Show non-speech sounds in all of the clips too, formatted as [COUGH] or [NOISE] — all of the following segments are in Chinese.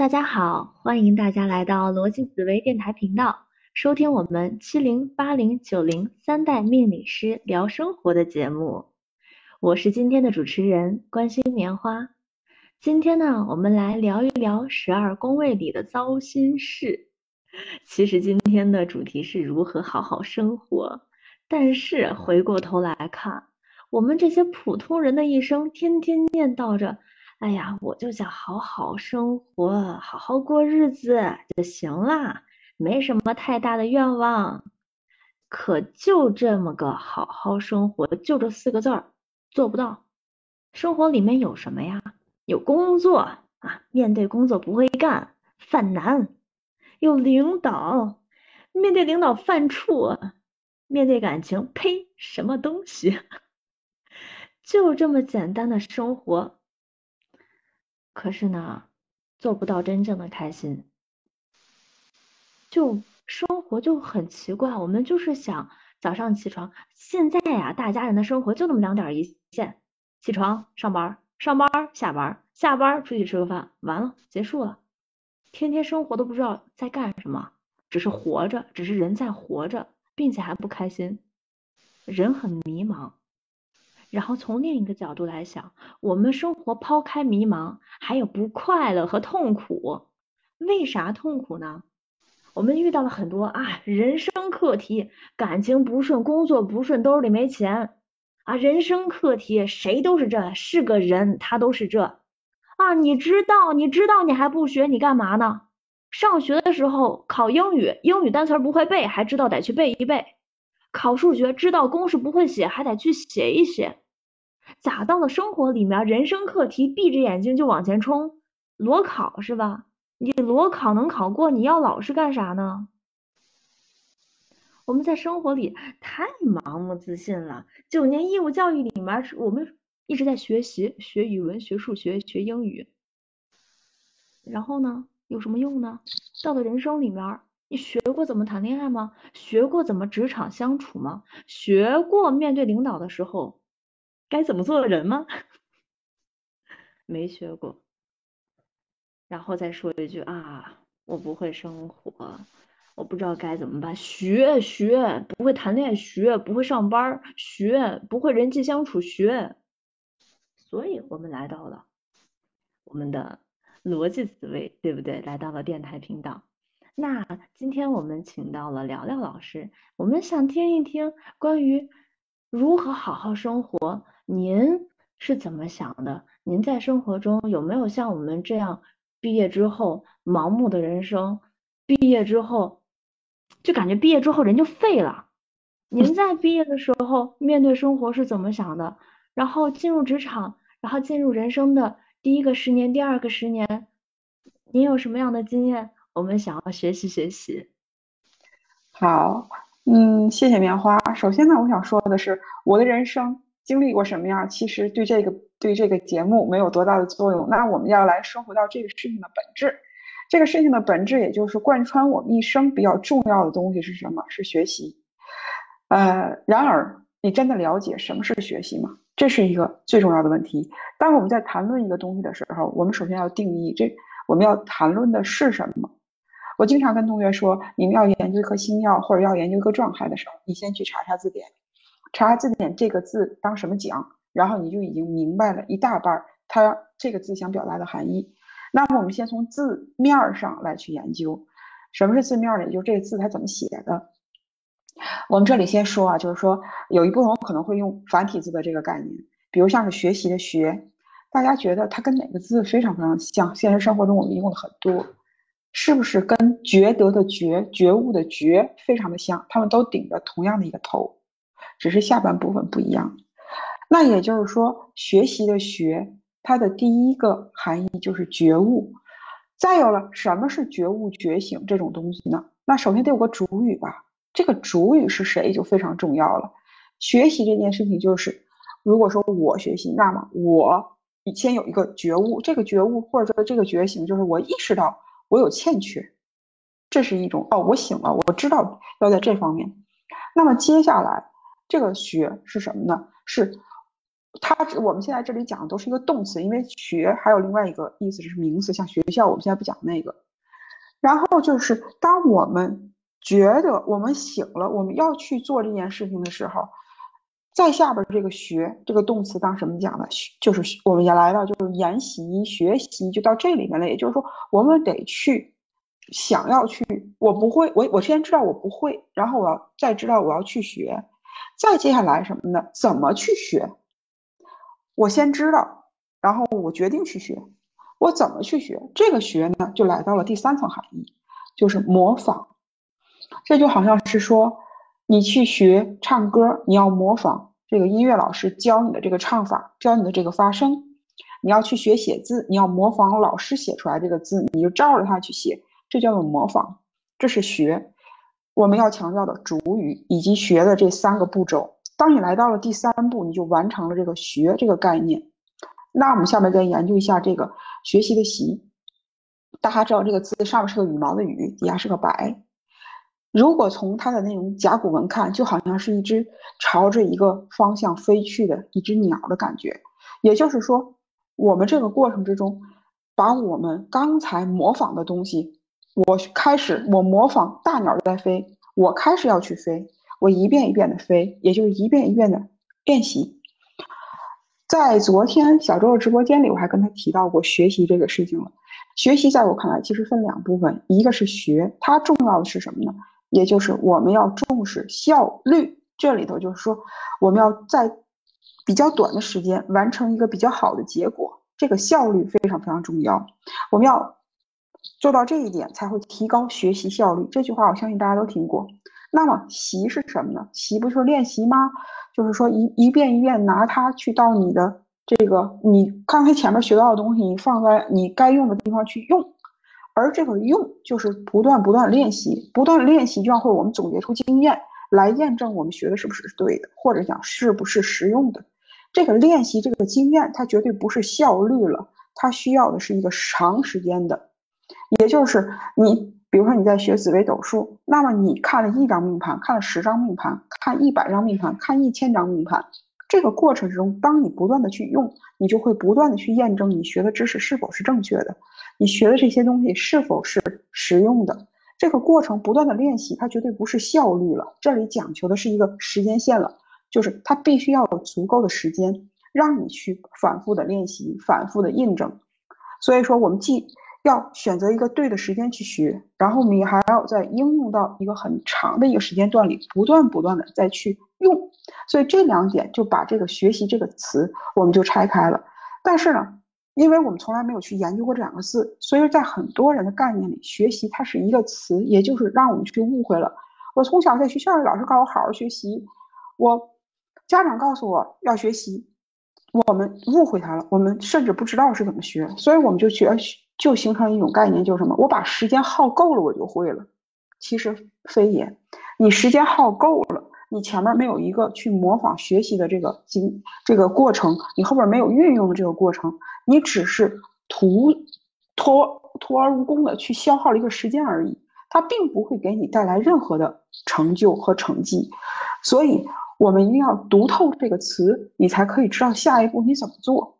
大家好，欢迎大家来到逻辑紫薇电台频道，收听我们七零八零九零三代命理师聊生活的节目。我是今天的主持人关心棉花。今天呢，我们来聊一聊十二宫位里的糟心事。其实今天的主题是如何好好生活，但是回过头来看，我们这些普通人的一生，天天念叨着。哎呀，我就想好好生活，好好过日子就行啦，没什么太大的愿望。可就这么个好好生活，就这四个字儿做不到。生活里面有什么呀？有工作啊，面对工作不会干，犯难；有领导，面对领导犯怵；面对感情，呸，什么东西？[LAUGHS] 就这么简单的生活。可是呢，做不到真正的开心，就生活就很奇怪。我们就是想早上起床，现在呀，大家人的生活就那么两点一线：起床上班，上班下班，下班出去吃个饭，完了结束了。天天生活都不知道在干什么，只是活着，只是人在活着，并且还不开心，人很迷茫。然后从另一个角度来想，我们生活抛开迷茫，还有不快乐和痛苦。为啥痛苦呢？我们遇到了很多啊，人生课题，感情不顺，工作不顺，兜里没钱啊，人生课题，谁都是这，是个人，他都是这啊。你知道，你知道，你还不学，你干嘛呢？上学的时候考英语，英语单词不会背，还知道得去背一背。考数学知道公式不会写，还得去写一写。咋到了生活里面，人生课题，闭着眼睛就往前冲，裸考是吧？你裸考能考过，你要老师干啥呢？我们在生活里太盲目自信了。九年义务教育里面，我们一直在学习，学语文，学数学，学英语。然后呢，有什么用呢？到了人生里面。你学过怎么谈恋爱吗？学过怎么职场相处吗？学过面对领导的时候该怎么做人吗？[LAUGHS] 没学过。然后再说一句啊，我不会生活，我不知道该怎么办。学学不会谈恋爱，学不会上班，学不会人际相处，学。所以我们来到了我们的逻辑思维，对不对？来到了电台频道。那今天我们请到了聊聊老师，我们想听一听关于如何好好生活，您是怎么想的？您在生活中有没有像我们这样毕业之后盲目的人生？毕业之后就感觉毕业之后人就废了。您在毕业的时候面对生活是怎么想的？然后进入职场，然后进入人生的第一个十年、第二个十年，您有什么样的经验？我们想要学习学习。好，嗯，谢谢棉花。首先呢，我想说的是，我的人生经历过什么样，其实对这个对这个节目没有多大的作用。那我们要来说回到这个事情的本质。这个事情的本质，也就是贯穿我们一生比较重要的东西是什么？是学习。呃，然而，你真的了解什么是学习吗？这是一个最重要的问题。当我们在谈论一个东西的时候，我们首先要定义这我们要谈论的是什么。我经常跟同学说，你们要研究一颗星耀或者要研究一个状态的时候，你先去查查字典，查查字典这个字当什么讲，然后你就已经明白了一大半儿它这个字想表达的含义。那么我们先从字面上来去研究，什么是字面呢？也就是这个字它怎么写的。我们这里先说啊，就是说有一部分可能会用繁体字的这个概念，比如像是学习的学，大家觉得它跟哪个字非常非常像？现实生活中我们用的很多。是不是跟觉得的觉、觉悟的觉非常的像？他们都顶着同样的一个头，只是下半部分不一样。那也就是说，学习的学，它的第一个含义就是觉悟。再有了，什么是觉悟、觉醒这种东西呢？那首先得有个主语吧。这个主语是谁就非常重要了。学习这件事情就是，如果说我学习，那么我先有一个觉悟，这个觉悟或者说这个觉醒，就是我意识到。我有欠缺，这是一种哦，我醒了，我知道要在这方面。那么接下来这个学是什么呢？是它我们现在这里讲的都是一个动词，因为学还有另外一个意思是名词，像学校，我们现在不讲那个。然后就是当我们觉得我们醒了，我们要去做这件事情的时候，在下边这个学这个动词当什么讲的？就是我们也来到就是研习学习，就到这里面了。也就是说，我们得去想要去，我不会，我我先知道我不会，然后我要再知道我要去学，再接下来什么呢？怎么去学？我先知道，然后我决定去学。我怎么去学？这个学呢，就来到了第三层含义，就是模仿。这就好像是说，你去学唱歌，你要模仿这个音乐老师教你的这个唱法，教你的这个发声；你要去学写字，你要模仿老师写出来这个字，你就照着他去写，这叫做模仿。这是学，我们要强调的主语以及学的这三个步骤。当你来到了第三步，你就完成了这个学这个概念。那我们下面再研究一下这个学习的习。大家知道这个字上面是个羽毛的羽，底下是个白。如果从它的那种甲骨文看，就好像是一只朝着一个方向飞去的一只鸟的感觉。也就是说，我们这个过程之中，把我们刚才模仿的东西，我开始我模仿大鸟在飞，我开始要去飞。我一遍一遍的飞，也就是一遍一遍的练习。在昨天小周的直播间里，我还跟他提到过学习这个事情了。学习在我看来，其实分两部分，一个是学，它重要的是什么呢？也就是我们要重视效率。这里头就是说，我们要在比较短的时间完成一个比较好的结果，这个效率非常非常重要。我们要做到这一点，才会提高学习效率。这句话我相信大家都听过。那么习是什么呢？习不就是练习吗？就是说一一遍一遍拿它去到你的这个你刚才前面学到的东西，你放在你该用的地方去用，而这个用就是不断不断练习，不断练习就要会我们总结出经验来验证我们学的是不是对的，或者讲是不是实用的。这个练习这个经验，它绝对不是效率了，它需要的是一个长时间的，也就是你。比如说你在学紫微斗数，那么你看了一张命盘，看了十张命盘，看一百张命盘，看一千张命盘，这个过程之中，当你不断的去用，你就会不断的去验证你学的知识是否是正确的，你学的这些东西是否是实用的。这个过程不断的练习，它绝对不是效率了，这里讲求的是一个时间线了，就是它必须要有足够的时间让你去反复的练习，反复的印证。所以说，我们既要选择一个对的时间去学，然后你还要在应用到一个很长的一个时间段里，不断不断的再去用。所以这两点就把这个学习这个词我们就拆开了。但是呢，因为我们从来没有去研究过这两个字，所以在很多人的概念里，学习它是一个词，也就是让我们去误会了。我从小在学校里，老师告诉我好好学习，我家长告诉我要学习，我们误会他了，我们甚至不知道是怎么学，所以我们就学学。就形成一种概念，就是什么？我把时间耗够了，我就会了。其实非也，你时间耗够了，你前面没有一个去模仿学习的这个经这个过程，你后边没有运用的这个过程，你只是徒托徒而无功的去消耗了一个时间而已，它并不会给你带来任何的成就和成绩。所以，我们一定要读透这个词，你才可以知道下一步你怎么做。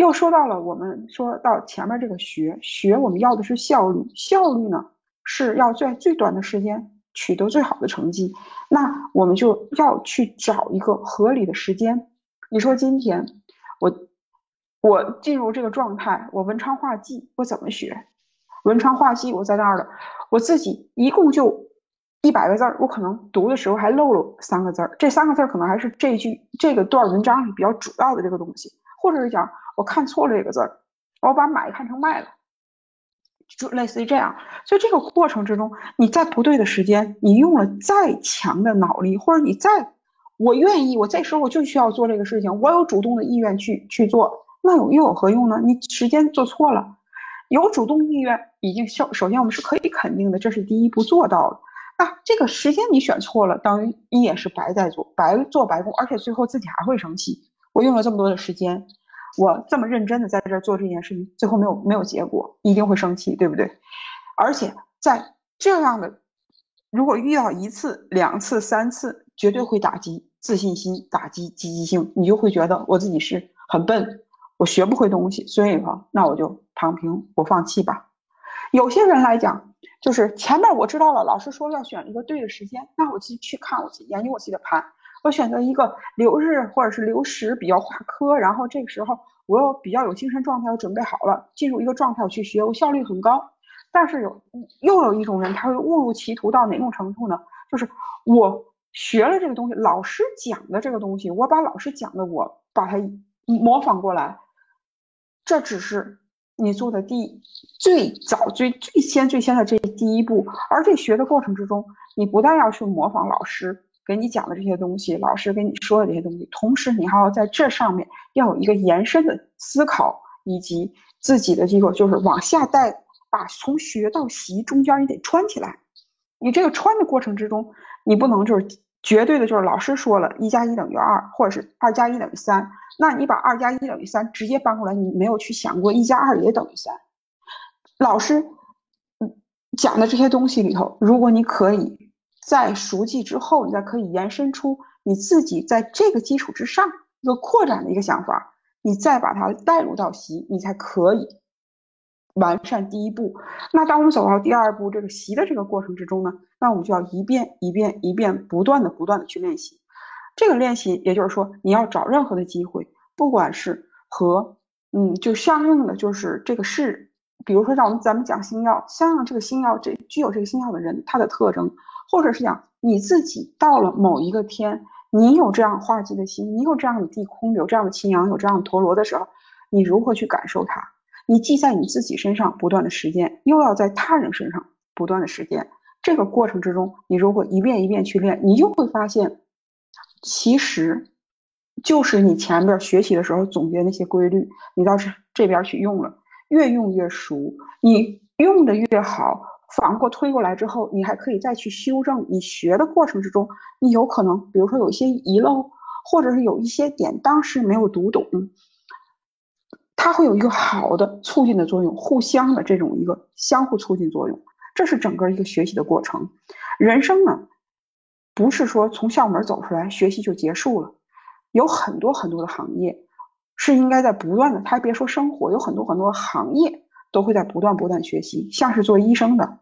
又说到了，我们说到前面这个学学，我们要的是效率，效率呢是要在最短的时间取得最好的成绩，那我们就要去找一个合理的时间。你说今天我我进入这个状态，我文昌画技我怎么学？文昌画技我在那儿了，我自己一共就一百个字儿，我可能读的时候还漏了三个字儿，这三个字儿可能还是这句这个段文章里比较主要的这个东西，或者是讲。我看错了这个字儿，我把买看成卖了，就类似于这样。所以这个过程之中，你在不对的时间，你用了再强的脑力，或者你再我愿意，我这时候我就需要做这个事情，我有主动的意愿去去做，那有又有何用呢？你时间做错了，有主动意愿已经首首先我们是可以肯定的，这是第一步做到了。那这个时间你选错了，等于你也是白在做，白做白工，而且最后自己还会生气。我用了这么多的时间。我这么认真的在这做这件事情，最后没有没有结果，一定会生气，对不对？而且在这样的，如果遇到一次、两次、三次，绝对会打击。自信心打击积极性，你就会觉得我自己是很笨，我学不会东西，所以说那我就躺平，我放弃吧。有些人来讲，就是前面我知道了，老师说要选一个对的时间，那我去去看，我去研究我自己的盘，我选择一个留日或者是留时比较化科，然后这个时候我又比较有精神状态，我准备好了，进入一个状态我去学，我效率很高。但是有又有一种人，他会误入歧途到哪种程度呢？就是我学了这个东西，老师讲的这个东西，我把老师讲的我把它模仿过来，这只是你做的第最早最最先最先的这第一步。而这学的过程之中，你不但要去模仿老师给你讲的这些东西，老师跟你说的这些东西，同时你还要在这上面要有一个延伸的思考，以及自己的这个就是往下带。把从学到习中间你得穿起来，你这个穿的过程之中，你不能就是绝对的，就是老师说了一加一等于二，或者是二加一等于三，那你把二加一等于三直接搬过来，你没有去想过一加二也等于三。老师嗯讲的这些东西里头，如果你可以在熟记之后，你再可以延伸出你自己在这个基础之上一个扩展的一个想法，你再把它带入到习，你才可以。完善第一步，那当我们走到第二步这个习的这个过程之中呢，那我们就要一遍一遍一遍不断的不断的去练习。这个练习，也就是说，你要找任何的机会，不管是和嗯，就相应的就是这个是，比如说让我们咱们讲星耀，相应这个星耀这具有这个星耀的人他的特征，或者是讲你自己到了某一个天，你有这样化忌的心，你有这样的地空，有这样的青阳，有这样的陀螺的时候，你如何去感受它？你既在你自己身上不断的实践，又要在他人身上不断的实践。这个过程之中，你如果一遍一遍去练，你就会发现，其实就是你前边学习的时候总结那些规律，你到这这边去用了，越用越熟。你用的越好，反过推过来之后，你还可以再去修正。你学的过程之中，你有可能，比如说有一些遗漏，或者是有一些点当时没有读懂。它会有一个好的促进的作用，互相的这种一个相互促进作用，这是整个一个学习的过程。人生呢，不是说从校门走出来学习就结束了，有很多很多的行业是应该在不断的。他别说生活，有很多很多行业都会在不断不断学习。像是做医生的，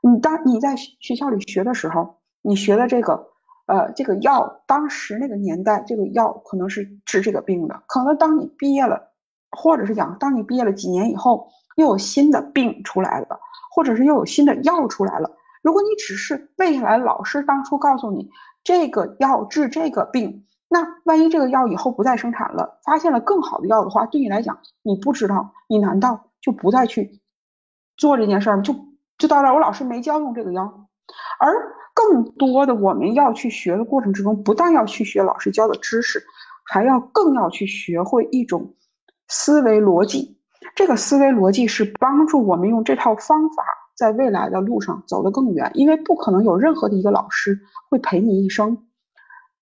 你当你在学校里学的时候，你学的这个呃这个药，当时那个年代这个药可能是治这个病的，可能当你毕业了。或者是讲，当你毕业了几年以后，又有新的病出来了，或者是又有新的药出来了。如果你只是背下来老师当初告诉你这个药治这个病，那万一这个药以后不再生产了，发现了更好的药的话，对你来讲你不知道，你难道就不再去做这件事儿？就就到这儿，我老师没教用这个药。而更多的我们要去学的过程之中，不但要去学老师教的知识，还要更要去学会一种。思维逻辑，这个思维逻辑是帮助我们用这套方法在未来的路上走得更远。因为不可能有任何的一个老师会陪你一生，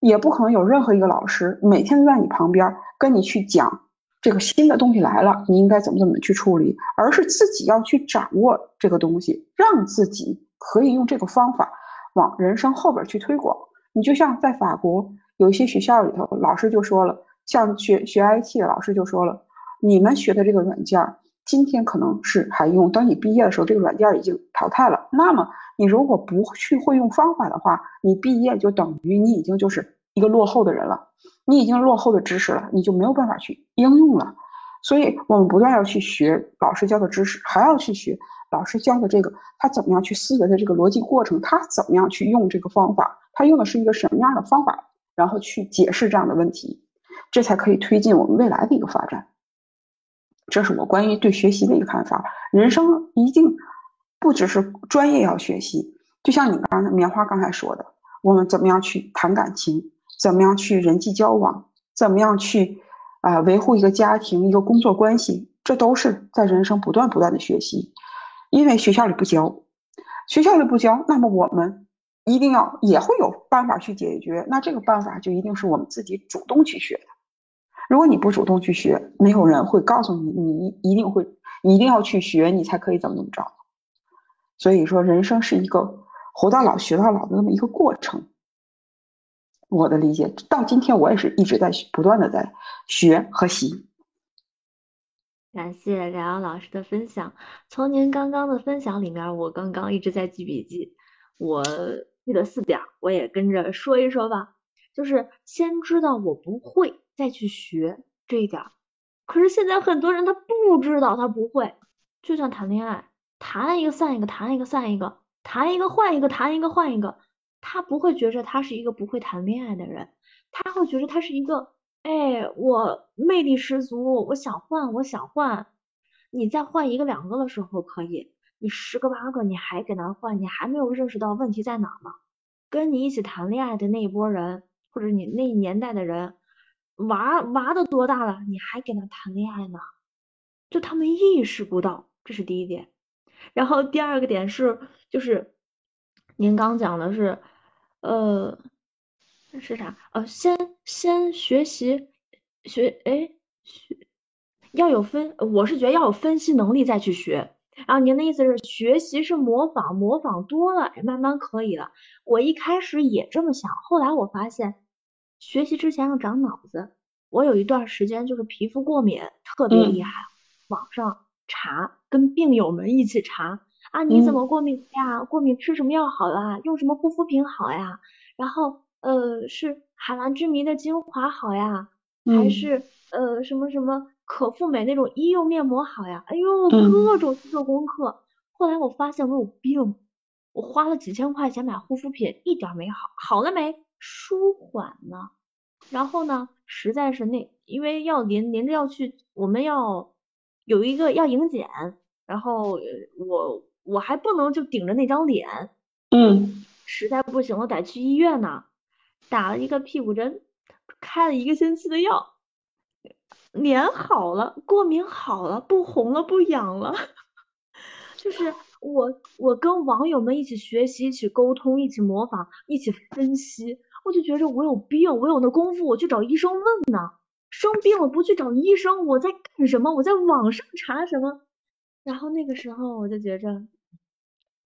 也不可能有任何一个老师每天都在你旁边跟你去讲这个新的东西来了，你应该怎么怎么去处理，而是自己要去掌握这个东西，让自己可以用这个方法往人生后边去推广。你就像在法国有一些学校里头，老师就说了，像学学 IT 的老师就说了。你们学的这个软件，今天可能是还用，等你毕业的时候，这个软件已经淘汰了。那么你如果不去会用方法的话，你毕业就等于你已经就是一个落后的人了，你已经落后的知识了，你就没有办法去应用了。所以我们不断要去学老师教的知识，还要去学老师教的这个他怎么样去思维的这个逻辑过程，他怎么样去用这个方法，他用的是一个什么样的方法，然后去解释这样的问题，这才可以推进我们未来的一个发展。这是我关于对学习的一个看法。人生一定不只是专业要学习，就像你刚才棉花刚才说的，我们怎么样去谈感情，怎么样去人际交往，怎么样去啊维护一个家庭、一个工作关系，这都是在人生不断不断的学习。因为学校里不教，学校里不教，那么我们一定要也会有办法去解决。那这个办法就一定是我们自己主动去学的。如果你不主动去学，没有人会告诉你，你一一定会，一定要去学，你才可以怎么怎么着。所以说，人生是一个活到老学到老的那么一个过程。我的理解，到今天我也是一直在不断的在学和习。感谢冉冉老师的分享。从您刚刚的分享里面，我刚刚一直在记笔记，我记得四点，我也跟着说一说吧。就是先知道我不会，再去学这一点。可是现在很多人他不知道他不会，就像谈恋爱，谈一个散一个，谈一个散一个，谈一个换一个，谈一个换一个。他不会觉着他是一个不会谈恋爱的人，他会觉得他是一个。哎，我魅力十足，我想换，我想换。你再换一个两个的时候可以，你十个八个你还给他换，你还没有认识到问题在哪呢？跟你一起谈恋爱的那一波人，或者你那年代的人，娃娃都多大了，你还给他谈恋爱呢？就他们意识不到，这是第一点。然后第二个点是，就是您刚讲的是，呃。是啥？呃，先先学习学，哎，学要有分，我是觉得要有分析能力再去学。然后您的意思是学习是模仿，模仿多了，慢慢可以了。我一开始也这么想，后来我发现学习之前要长脑子。我有一段时间就是皮肤过敏特别厉害，网上查，跟病友们一起查啊，你怎么过敏呀？过敏吃什么药好啊？用什么护肤品好呀？然后。呃，是海蓝之谜的精华好呀，还是呃什么什么可复美那种医用面膜好呀？哎呦，各种做功课。后来我发现我有病，我花了几千块钱买护肤品，一点没好，好了没？舒缓呢。然后呢，实在是那，因为要连连着要去，我们要有一个要迎检，然后我我还不能就顶着那张脸，嗯，实在不行了得去医院呢。打了一个屁股针，开了一个星期的药，脸好了，过敏好了，不红了，不痒了。[LAUGHS] 就是我，我跟网友们一起学习，一起沟通，一起模仿，一起分析，我就觉着我有病，我有那功夫，我去找医生问呢。生病了不去找医生，我在干什么？我在网上查什么？然后那个时候我就觉着，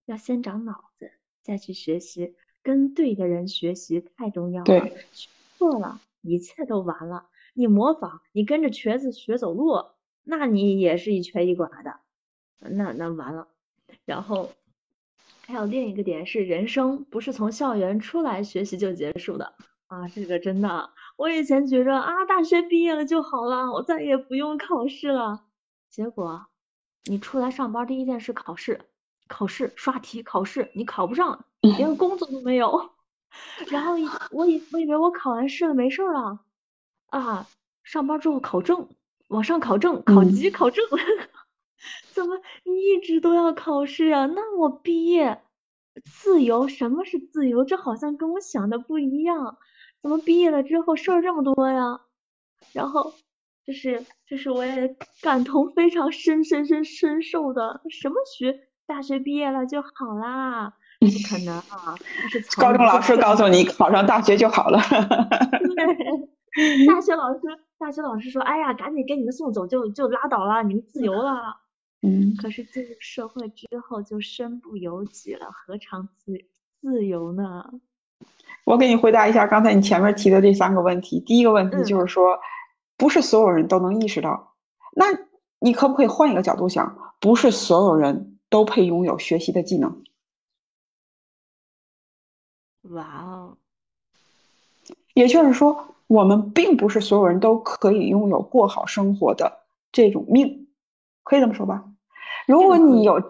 要先长脑子，再去学习。跟对的人学习太重要了，对，错了，一切都完了。你模仿，你跟着瘸子学走路，那你也是一瘸一拐的，那那完了。然后还有另一个点是，人生不是从校园出来学习就结束的啊，这个真的。我以前觉着啊，大学毕业了就好了，我再也不用考试了。结果你出来上班第一件事考试。考试刷题，考试你考不上，连 [LAUGHS] 工作都没有。[LAUGHS] 然后我以我以为我考完试了没事了，啊，上班之后考证，往上考证，考级考证，[LAUGHS] 怎么一直都要考试啊？那我毕业自由？什么是自由？这好像跟我想的不一样。怎么毕业了之后事儿这么多呀？然后这是这是我也感同非常深深深深受的，什么学？大学毕业了就好啦？不可能啊！[LAUGHS] 高中老师告诉你考上大学就好了。对，[LAUGHS] 大学老师，大学老师说：“哎呀，赶紧给你们送走，就就拉倒了，你们自由了。[LAUGHS] ”嗯。可是进入社会之后就身不由己了，何尝自自由呢？我给你回答一下刚才你前面提的这三个问题。第一个问题就是说，不是所有人都能意识到。那你可不可以换一个角度想？不是所有人。都配拥有学习的技能。哇哦！也就是说，我们并不是所有人都可以拥有过好生活的这种命，可以这么说吧？如果你有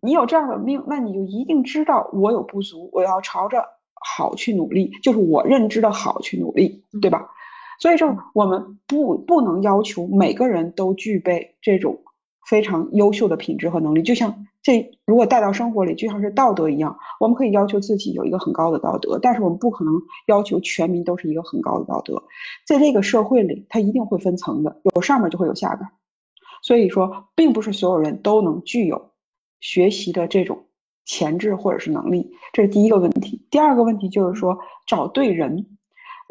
你有这样的命，那你就一定知道我有不足，我要朝着好去努力，就是我认知的好去努力，对吧？所以说，我们不不能要求每个人都具备这种非常优秀的品质和能力，就像。这如果带到生活里，就像是道德一样，我们可以要求自己有一个很高的道德，但是我们不可能要求全民都是一个很高的道德。在这个社会里，它一定会分层的，有上面就会有下边。所以说，并不是所有人都能具有学习的这种潜质或者是能力，这是第一个问题。第二个问题就是说，找对人。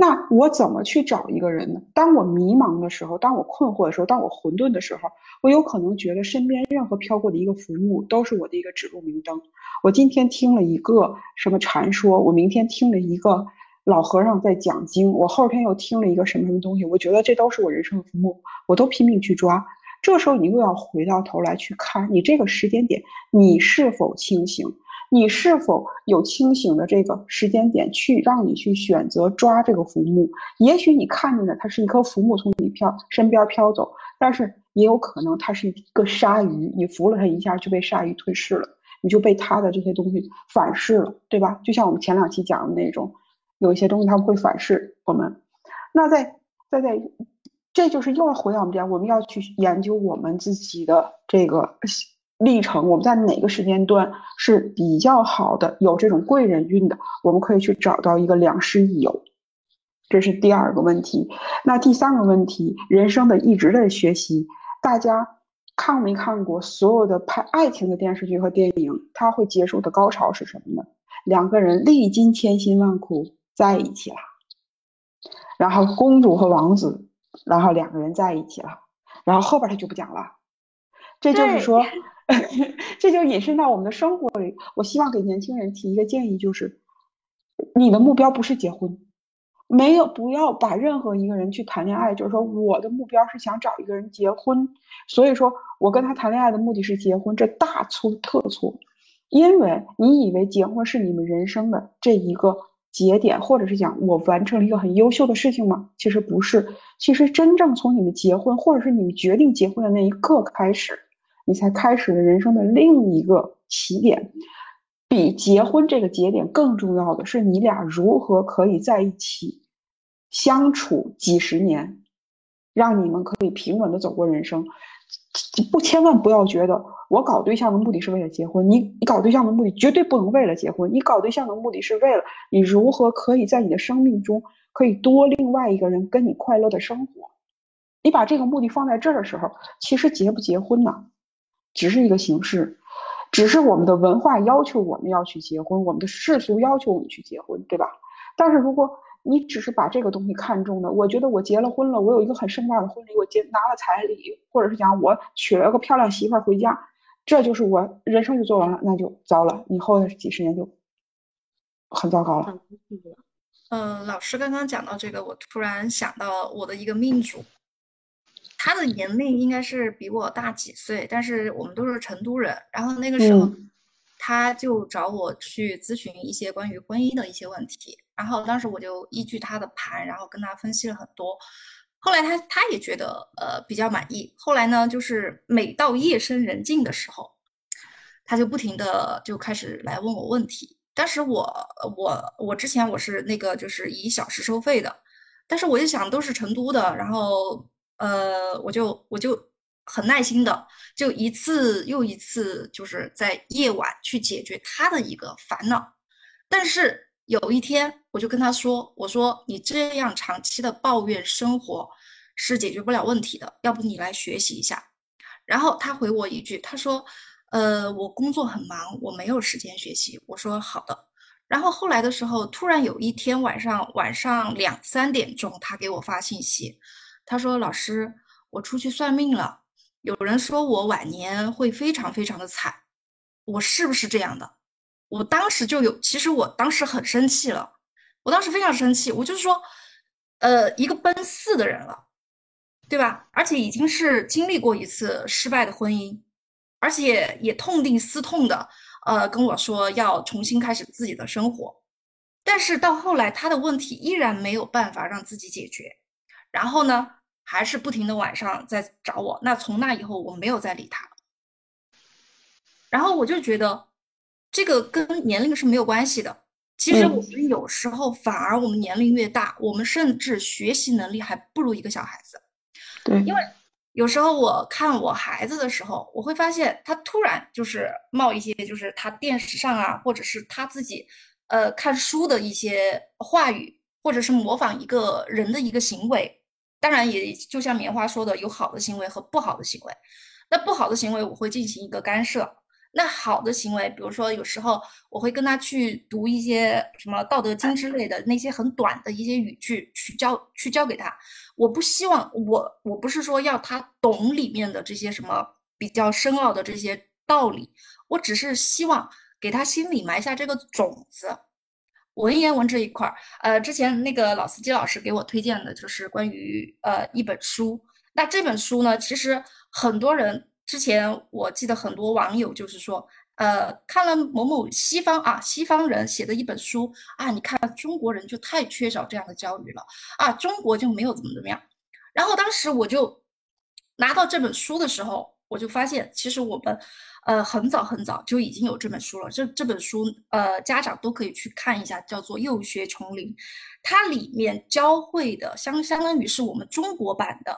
那我怎么去找一个人呢？当我迷茫的时候，当我困惑的时候，当我混沌的时候，我有可能觉得身边任何飘过的一个浮木都是我的一个指路明灯。我今天听了一个什么传说，我明天听了一个老和尚在讲经，我后天又听了一个什么什么东西，我觉得这都是我人生的浮木，我都拼命去抓。这时候你又要回到头来去看你这个时间点，你是否清醒？你是否有清醒的这个时间点去让你去选择抓这个浮木？也许你看见的它是一颗浮木从你飘身边飘走，但是也有可能它是一个鲨鱼，你扶了它一下就被鲨鱼吞噬了，你就被它的这些东西反噬了，对吧？就像我们前两期讲的那种，有一些东西它会反噬我们。那在在在，这就是又要回到我们这样，我们要去研究我们自己的这个。历程，我们在哪个时间段是比较好的，有这种贵人运的，我们可以去找到一个良师益友，这是第二个问题。那第三个问题，人生的一直在学习。大家看没看过所有的拍爱情的电视剧和电影？它会结束的高潮是什么呢？两个人历经千辛万苦在一起了，然后公主和王子，然后两个人在一起了，然后后边他就不讲了。这就是说。[LAUGHS] [LAUGHS] 这就引申到我们的生活里。我希望给年轻人提一个建议，就是你的目标不是结婚，没有不要把任何一个人去谈恋爱，就是说我的目标是想找一个人结婚，所以说我跟他谈恋爱的目的是结婚，这大错特错。因为你以为结婚是你们人生的这一个节点，或者是讲我完成了一个很优秀的事情吗？其实不是，其实真正从你们结婚，或者是你们决定结婚的那一刻开始。你才开始了人生的另一个起点，比结婚这个节点更重要的是，你俩如何可以在一起相处几十年，让你们可以平稳的走过人生。不，千万不要觉得我搞对象的目的是为了结婚，你你搞对象的目的绝对不能为了结婚，你搞对象的目的是为了你如何可以在你的生命中可以多另外一个人跟你快乐的生活。你把这个目的放在这儿的时候，其实结不结婚呢？只是一个形式，只是我们的文化要求我们要去结婚，我们的世俗要求我们去结婚，对吧？但是如果你只是把这个东西看中的，我觉得我结了婚了，我有一个很盛大的婚礼，我结拿了彩礼，或者是讲我娶了个漂亮媳妇儿回家，这就是我人生就做完了，那就糟了，以后的几十年就很糟糕了。嗯，老师刚刚讲到这个，我突然想到我的一个命主。他的年龄应该是比我大几岁，但是我们都是成都人。然后那个时候，他就找我去咨询一些关于婚姻的一些问题。然后当时我就依据他的盘，然后跟他分析了很多。后来他他也觉得呃比较满意。后来呢，就是每到夜深人静的时候，他就不停的就开始来问我问题。当时我我我之前我是那个就是以小时收费的，但是我就想都是成都的，然后。呃，我就我就很耐心的，就一次又一次，就是在夜晚去解决他的一个烦恼。但是有一天，我就跟他说：“我说你这样长期的抱怨生活是解决不了问题的，要不你来学习一下。”然后他回我一句，他说：“呃，我工作很忙，我没有时间学习。”我说：“好的。”然后后来的时候，突然有一天晚上晚上两三点钟，他给我发信息。他说：“老师，我出去算命了，有人说我晚年会非常非常的惨，我是不是这样的？”我当时就有，其实我当时很生气了，我当时非常生气，我就是说，呃，一个奔四的人了，对吧？而且已经是经历过一次失败的婚姻，而且也痛定思痛的，呃，跟我说要重新开始自己的生活，但是到后来他的问题依然没有办法让自己解决，然后呢？还是不停的晚上在找我，那从那以后我没有再理他。然后我就觉得，这个跟年龄是没有关系的。其实我们有时候反而我们年龄越大，我们甚至学习能力还不如一个小孩子。对，因为有时候我看我孩子的时候，我会发现他突然就是冒一些，就是他电视上啊，或者是他自己呃看书的一些话语，或者是模仿一个人的一个行为。当然，也就像棉花说的，有好的行为和不好的行为。那不好的行为，我会进行一个干涉。那好的行为，比如说有时候我会跟他去读一些什么《道德经》之类的那些很短的一些语句，去教去教给他。我不希望我我不是说要他懂里面的这些什么比较深奥的这些道理，我只是希望给他心里埋下这个种子。文言文这一块儿，呃，之前那个老司机老师给我推荐的就是关于呃一本书。那这本书呢，其实很多人之前我记得很多网友就是说，呃，看了某某西方啊西方人写的一本书啊，你看中国人就太缺少这样的教育了啊，中国就没有怎么怎么样。然后当时我就拿到这本书的时候，我就发现其实我们。呃，很早很早就已经有这本书了。这这本书，呃，家长都可以去看一下，叫做《幼学丛林》，它里面教会的相相当于是我们中国版的，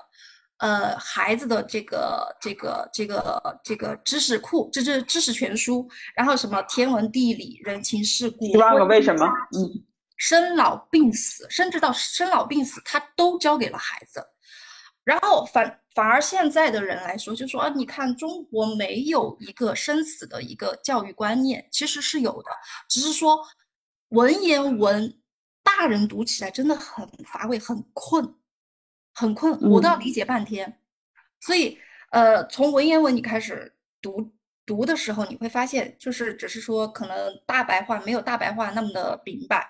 呃，孩子的这个这个这个这个知识库，这这知识全书。然后什么天文地理、人情世故、十万个为什么，嗯，生老病死，甚至到生老病死，他都教给了孩子。然后反反而现在的人来说，就说啊，你看中国没有一个生死的一个教育观念，其实是有的，只是说文言文大人读起来真的很乏味，很困，很困，我都要理解半天。所以呃，从文言文你开始读读的时候，你会发现，就是只是说可能大白话没有大白话那么的明白。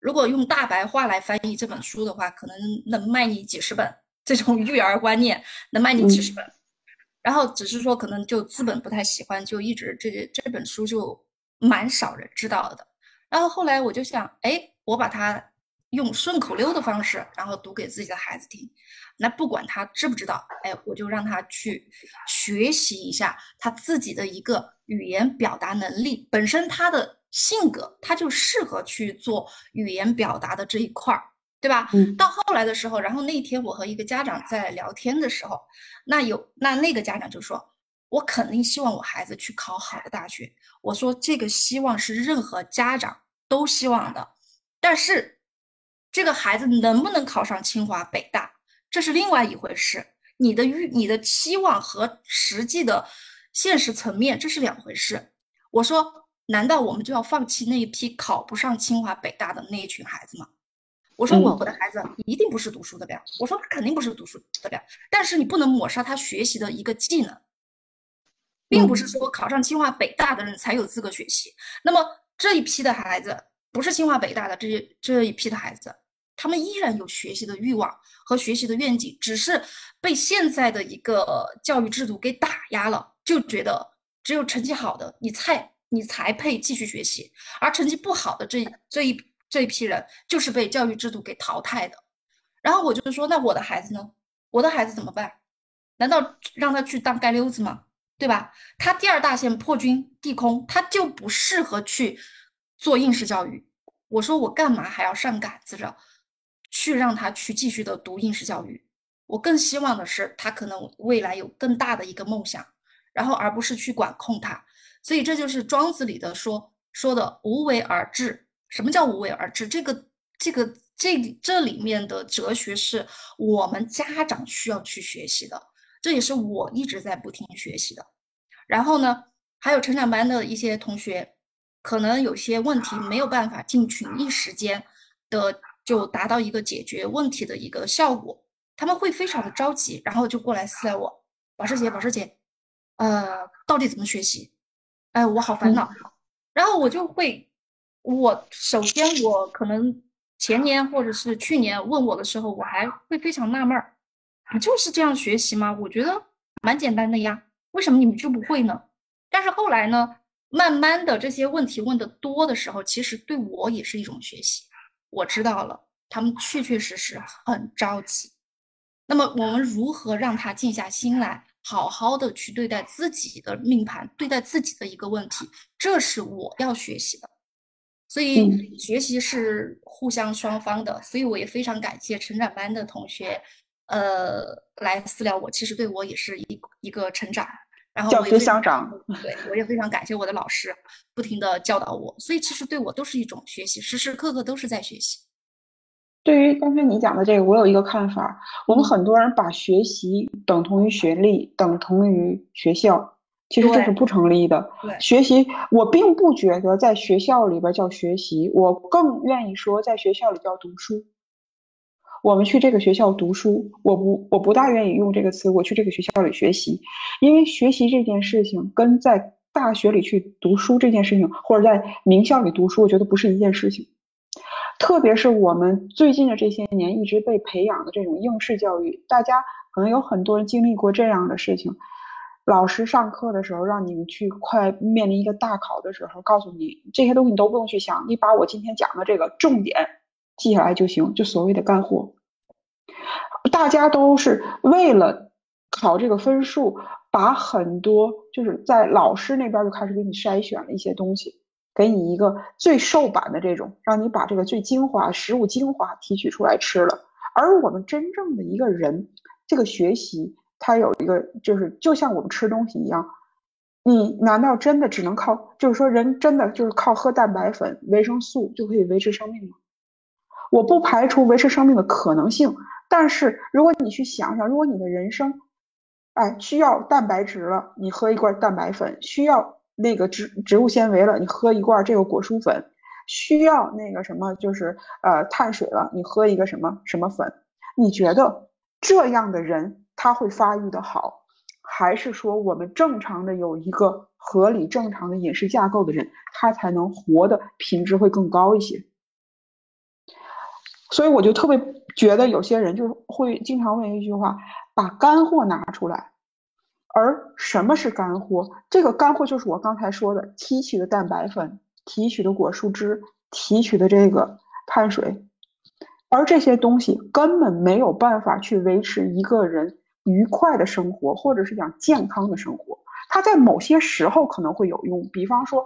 如果用大白话来翻译这本书的话，可能能卖你几十本。这种育儿观念能卖你几十本，然后只是说可能就资本不太喜欢，就一直这这本书就蛮少人知道的。然后后来我就想，哎，我把它用顺口溜的方式，然后读给自己的孩子听。那不管他知不知道，哎，我就让他去学习一下他自己的一个语言表达能力。本身他的性格他就适合去做语言表达的这一块儿。对吧？到后来的时候，然后那一天我和一个家长在聊天的时候，那有那那个家长就说：“我肯定希望我孩子去考好的大学。”我说：“这个希望是任何家长都希望的，但是这个孩子能不能考上清华北大，这是另外一回事。你的预、你的期望和实际的现实层面，这是两回事。”我说：“难道我们就要放弃那一批考不上清华北大的那一群孩子吗？”我说我的孩子一定不是读书的料，我说他肯定不是读书的料，但是你不能抹杀他学习的一个技能，并不是说考上清华北大的人才有资格学习。那么这一批的孩子不是清华北大的这这一批的孩子，他们依然有学习的欲望和学习的愿景，只是被现在的一个教育制度给打压了，就觉得只有成绩好的你才你才配继续学习，而成绩不好的这这一。这一批人就是被教育制度给淘汰的，然后我就说，那我的孩子呢？我的孩子怎么办？难道让他去当街溜子吗？对吧？他第二大线破军地空，他就不适合去做应试教育。我说我干嘛还要上杆子着，去让他去继续的读应试教育？我更希望的是他可能未来有更大的一个梦想，然后而不是去管控他。所以这就是庄子里的说说的无为而治。什么叫无为而治？这个、这个、这这里面的哲学是我们家长需要去学习的，这也是我一直在不停学习的。然后呢，还有成长班的一些同学，可能有些问题没有办法进群一时间的就达到一个解决问题的一个效果，他们会非常的着急，然后就过来私聊我，保师姐，保师姐，呃，到底怎么学习？哎，我好烦恼。然后我就会。我首先，我可能前年或者是去年问我的时候，我还会非常纳闷儿，你就是这样学习吗？我觉得蛮简单的呀，为什么你们就不会呢？但是后来呢，慢慢的这些问题问的多的时候，其实对我也是一种学习。我知道了，他们确确实实很着急。那么我们如何让他静下心来，好好的去对待自己的命盘，对待自己的一个问题？这是我要学习的。所以学习是互相双方的，所以我也非常感谢成长班的同学，呃，来私聊我，其实对我也是一一个成长。然后教学相长，对我也非常感谢我的老师，不停的教导我，所以其实对我都是一种学习，时时刻刻都是在学习。对于刚才你讲的这个，我有一个看法，我们很多人把学习等同于学历，等同于学校。其实这是不成立的。学习，我并不觉得在学校里边叫学习，我更愿意说在学校里叫读书。我们去这个学校读书，我不，我不大愿意用这个词。我去这个学校里学习，因为学习这件事情跟在大学里去读书这件事情，或者在名校里读书，我觉得不是一件事情。特别是我们最近的这些年一直被培养的这种应试教育，大家可能有很多人经历过这样的事情：老师上课的时候让你们去快面临一个大考的时候，告诉你这些东西你都不用去想，你把我今天讲的这个重点记下来就行，就所谓的干货。大家都是为了考这个分数，把很多就是在老师那边就开始给你筛选了一些东西。给你一个最瘦版的这种，让你把这个最精华食物精华提取出来吃了。而我们真正的一个人，这个学习它有一个，就是就像我们吃东西一样，你难道真的只能靠，就是说人真的就是靠喝蛋白粉、维生素就可以维持生命吗？我不排除维持生命的可能性，但是如果你去想想，如果你的人生，哎，需要蛋白质了，你喝一罐蛋白粉，需要。那个植植物纤维了，你喝一罐这个果蔬粉，需要那个什么，就是呃碳水了，你喝一个什么什么粉？你觉得这样的人他会发育的好，还是说我们正常的有一个合理正常的饮食架构的人，他才能活的品质会更高一些？所以我就特别觉得有些人就会经常问一句话：把干货拿出来。而什么是干货？这个干货就是我刚才说的提取的蛋白粉、提取的果蔬汁、提取的这个碳水，而这些东西根本没有办法去维持一个人愉快的生活，或者是讲健康的生活。它在某些时候可能会有用，比方说，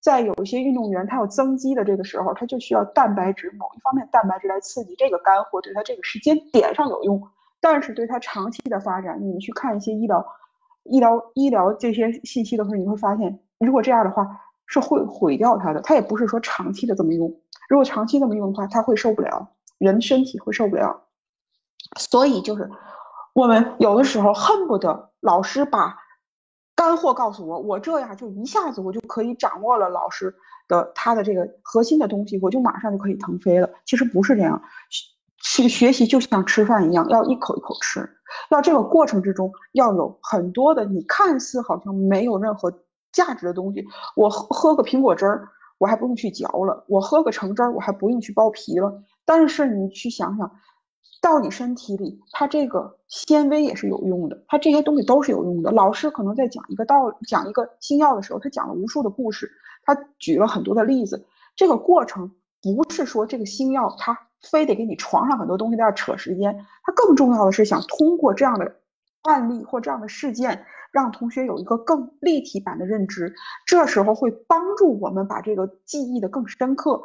在有一些运动员他有增肌的这个时候，他就需要蛋白质，某一方面蛋白质来刺激这个干货，对他这个时间点上有用。但是对他长期的发展，你们去看一些医疗。医疗医疗这些信息的时候，你会发现，如果这样的话是会毁掉它的。它也不是说长期的这么用，如果长期这么用的话，它会受不了，人身体会受不了。所以就是我们有的时候恨不得老师把干货告诉我，我这样就一下子我就可以掌握了老师的他的这个核心的东西，我就马上就可以腾飞了。其实不是这样。去学习就像吃饭一样，要一口一口吃，要这个过程之中要有很多的你看似好像没有任何价值的东西。我喝喝个苹果汁儿，我还不用去嚼了；我喝个橙汁儿，我还不用去剥皮了。但是你去想想，到你身体里，它这个纤维也是有用的，它这些东西都是有用的。老师可能在讲一个道讲一个新药的时候，他讲了无数的故事，他举了很多的例子。这个过程不是说这个新药它。非得给你床上很多东西在那扯时间，他更重要的是想通过这样的案例或这样的事件，让同学有一个更立体版的认知。这时候会帮助我们把这个记忆的更深刻。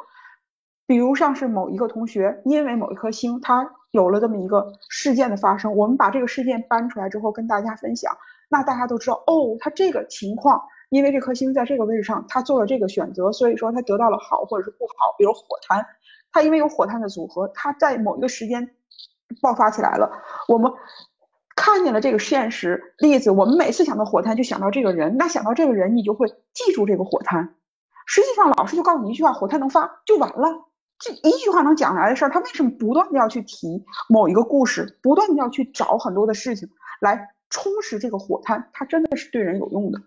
比如像是某一个同学因为某一颗星，他有了这么一个事件的发生，我们把这个事件搬出来之后跟大家分享，那大家都知道哦，他这个情况，因为这颗星在这个位置上，他做了这个选择，所以说他得到了好或者是不好，比如火炭。他因为有火炭的组合，他在某一个时间爆发起来了。我们看见了这个现实例子，我们每次想到火炭就想到这个人，那想到这个人，你就会记住这个火炭。实际上，老师就告诉你一句话：火炭能发就完了。这一句话能讲出来的事儿，他为什么不断的要去提某一个故事，不断的要去找很多的事情来充实这个火炭？它真的是对人有用的，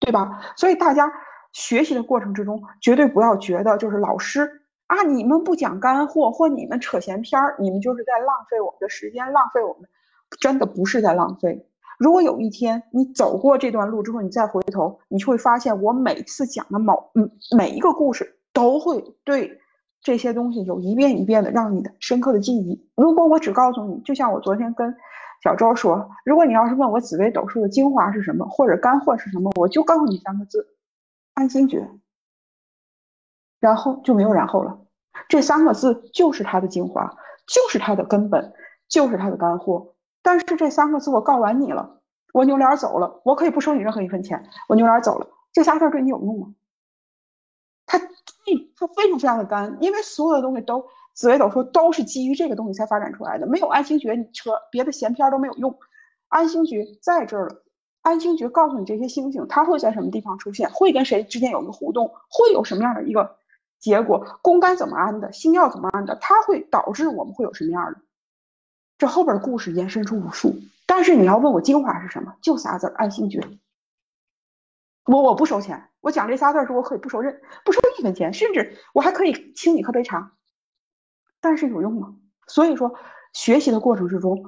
对吧？所以大家学习的过程之中，绝对不要觉得就是老师。啊！你们不讲干货，或你们扯闲篇儿，你们就是在浪费我们的时间，浪费我们，真的不是在浪费。如果有一天你走过这段路之后，你再回头，你就会发现，我每次讲的某嗯每一个故事，都会对这些东西有一遍一遍的让你的深刻的记忆。如果我只告诉你，就像我昨天跟小周说，如果你要是问我紫微斗数的精华是什么，或者干货是什么，我就告诉你三个字：安心诀。然后就没有然后了，这三个字就是它的精华，就是它的根本，就是它的干货。但是这三个字我告完你了，我扭脸走了，我可以不收你任何一分钱，我扭脸走了，这仨字对你有用吗？它它非常非常的干，因为所有的东西都紫微斗数都是基于这个东西才发展出来的，没有安星诀，你扯别的闲篇都没有用。安星诀在这儿了。安星诀告诉你这些星星它会在什么地方出现，会跟谁之间有一个互动，会有什么样的一个。结果宫干怎么安的，星耀怎么安的，它会导致我们会有什么样的？这后边的故事延伸出无数。但是你要问我精华是什么，就仨字儿：安星诀。我我不收钱，我讲这仨字儿时候，我可以不收任不收一分钱，甚至我还可以请你喝杯茶。但是有用吗？所以说，学习的过程之中，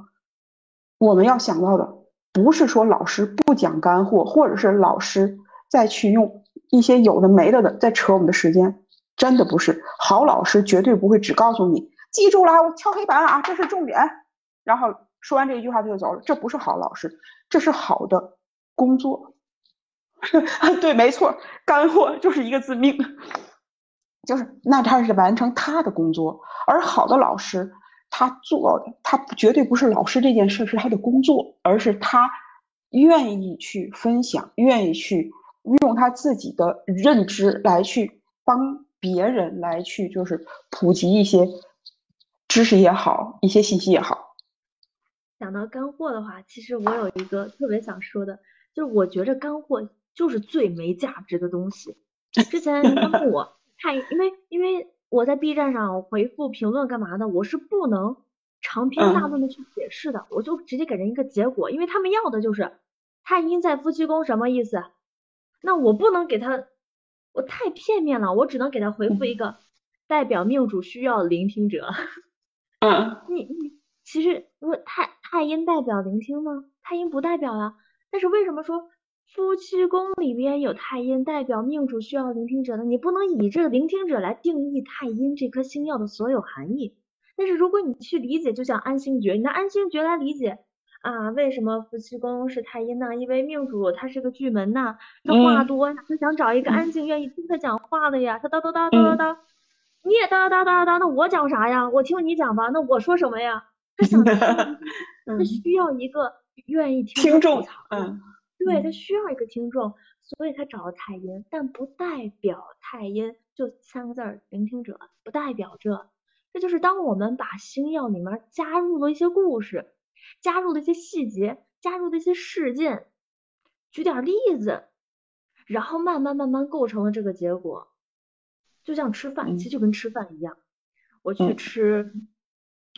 我们要想到的不是说老师不讲干货，或者是老师再去用一些有的没的的在扯我们的时间，真的不是。好老师绝对不会只告诉你记住了，我敲黑板啊，这是重点。然后说完这一句话他就走了，这不是好老师，这是好的工作。[LAUGHS] 对，没错，干货就是一个字命，就是那他是完成他的工作，而好的老师他做的，他绝对不是老师这件事是他的工作，而是他愿意去分享，愿意去用他自己的认知来去帮别人来去就是普及一些知识也好，一些信息也好。讲到干货的话，其实我有一个特别想说的，就是我觉着干货。就是最没价值的东西。[LAUGHS] 之前您问我看，因为因为我在 B 站上回复评论干嘛的，我是不能长篇大论的去解释的，我就直接给人一个结果，因为他们要的就是太阴在夫妻宫什么意思？那我不能给他，我太片面了，我只能给他回复一个代表命主需要聆听者。嗯，[LAUGHS] 你你其实我太太阴代表聆听吗？太阴不代表呀。但是为什么说？夫妻宫里边有太阴，代表命主需要聆听者呢，你不能以这个聆听者来定义太阴这颗星耀的所有含义。但是如果你去理解，就像安星诀，你拿安星诀来理解啊，为什么夫妻宫是太阴呢？因为命主他是个巨门呐，他话多呀，他想找一个安静、愿意听他讲话的呀。他叨叨叨叨叨叨，你也叨叨叨叨叨，那我讲啥呀？我听你讲吧，那我说什么呀？他想，[LAUGHS] 他需要一个愿意听听众，嗯。对他需要一个听众，所以他找了太阴，但不代表太阴就三个字儿聆听者，不代表这，这就是当我们把星耀里面加入了一些故事，加入了一些细节，加入了一些事件，举点例子，然后慢慢慢慢构成了这个结果，就像吃饭，其实就跟吃饭一样，我去吃，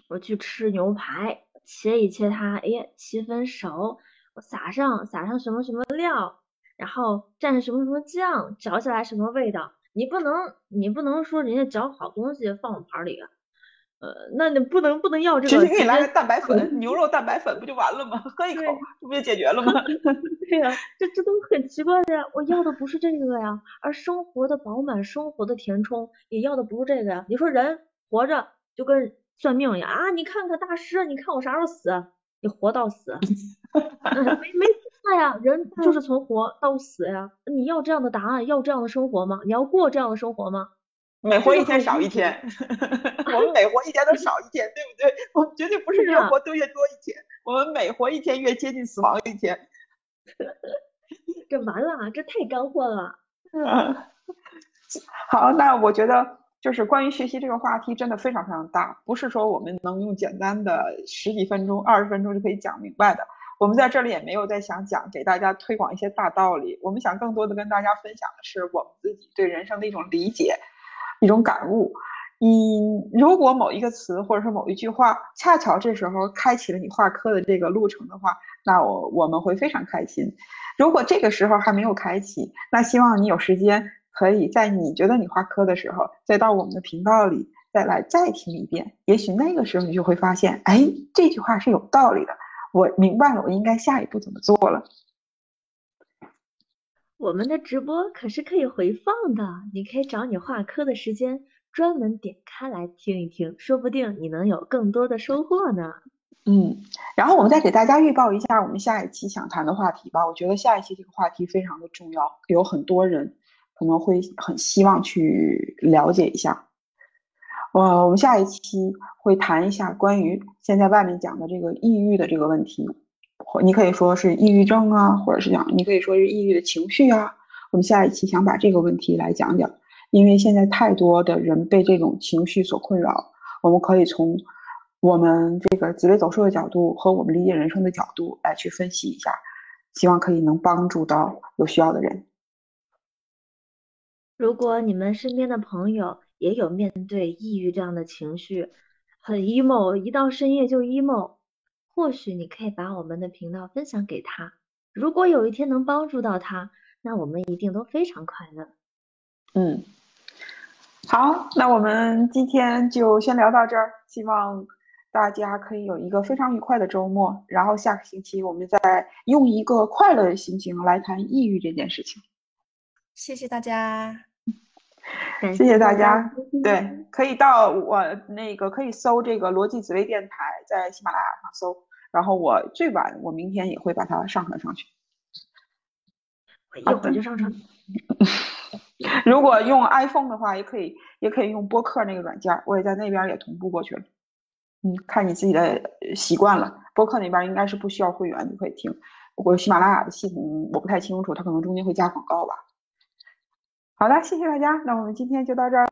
我去吃牛排，切一切它，哎呀，七分熟。我撒上撒上什么什么料，然后蘸上什么什么酱，嚼起来什么味道？你不能你不能说人家嚼好东西放我盘里啊，呃，那你不能不能要这个。直接给你来个蛋白粉，[LAUGHS] 牛肉蛋白粉不就完了吗？喝一口，这不就解决了吗？[LAUGHS] 对呀，这这都很奇怪的呀。我要的不是这个呀，而生活的饱满，生活的填充，也要的不是这个呀。你说人活着就跟算命一样啊？你看看大师，你看我啥时候死？你活到死，[LAUGHS] 没没错呀，人就是从活到死呀。你要这样的答案，要这样的生活吗？你要过这样的生活吗？[LAUGHS] 每活一天少一天，[LAUGHS] 我们每活一天都少一天，对不对？我们绝对不是越活都越多一天，我们每活一天越接近死亡一天。这完了，这太干货了。嗯好，那我觉得。就是关于学习这个话题，真的非常非常大，不是说我们能用简单的十几分钟、二十分钟就可以讲明白的。我们在这里也没有在想讲给大家推广一些大道理，我们想更多的跟大家分享的是我们自己对人生的一种理解、一种感悟。你如果某一个词或者是某一句话，恰巧这时候开启了你画科的这个路程的话，那我我们会非常开心。如果这个时候还没有开启，那希望你有时间。可以在你觉得你画科的时候，再到我们的频道里再来再听一遍，也许那个时候你就会发现，哎，这句话是有道理的，我明白了，我应该下一步怎么做了。我们的直播可是可以回放的，你可以找你画科的时间，专门点开来听一听，说不定你能有更多的收获呢。嗯，然后我们再给大家预报一下我们下一期想谈的话题吧。我觉得下一期这个话题非常的重要，有很多人。可能会很希望去了解一下，我我们下一期会谈一下关于现在外面讲的这个抑郁的这个问题，或你可以说是抑郁症啊，或者是讲你可以说是抑郁的情绪啊。我们下一期想把这个问题来讲讲，因为现在太多的人被这种情绪所困扰，我们可以从我们这个紫微斗数的角度和我们理解人生的角度来去分析一下，希望可以能帮助到有需要的人。如果你们身边的朋友也有面对抑郁这样的情绪，很 emo，一到深夜就 emo，或许你可以把我们的频道分享给他。如果有一天能帮助到他，那我们一定都非常快乐。嗯，好，那我们今天就先聊到这儿，希望大家可以有一个非常愉快的周末。然后下个星期我们再用一个快乐的心情来谈抑郁这件事情。谢谢大家，感 [LAUGHS] 谢谢大家对，可以到我那个可以搜这个逻辑紫薇电台，在喜马拉雅上搜。然后我最晚我明天也会把它上传上去。我一会儿就上传。[LAUGHS] 如果用 iPhone 的话，也可以，也可以用播客那个软件儿，我也在那边儿也同步过去了。嗯，看你自己的呃习惯了。播客那边儿应该是不需要会员就可以听，不过喜马拉雅的系统我不太清楚，它可能中间会加广告吧。好的，谢谢大家，那我们今天就到这儿。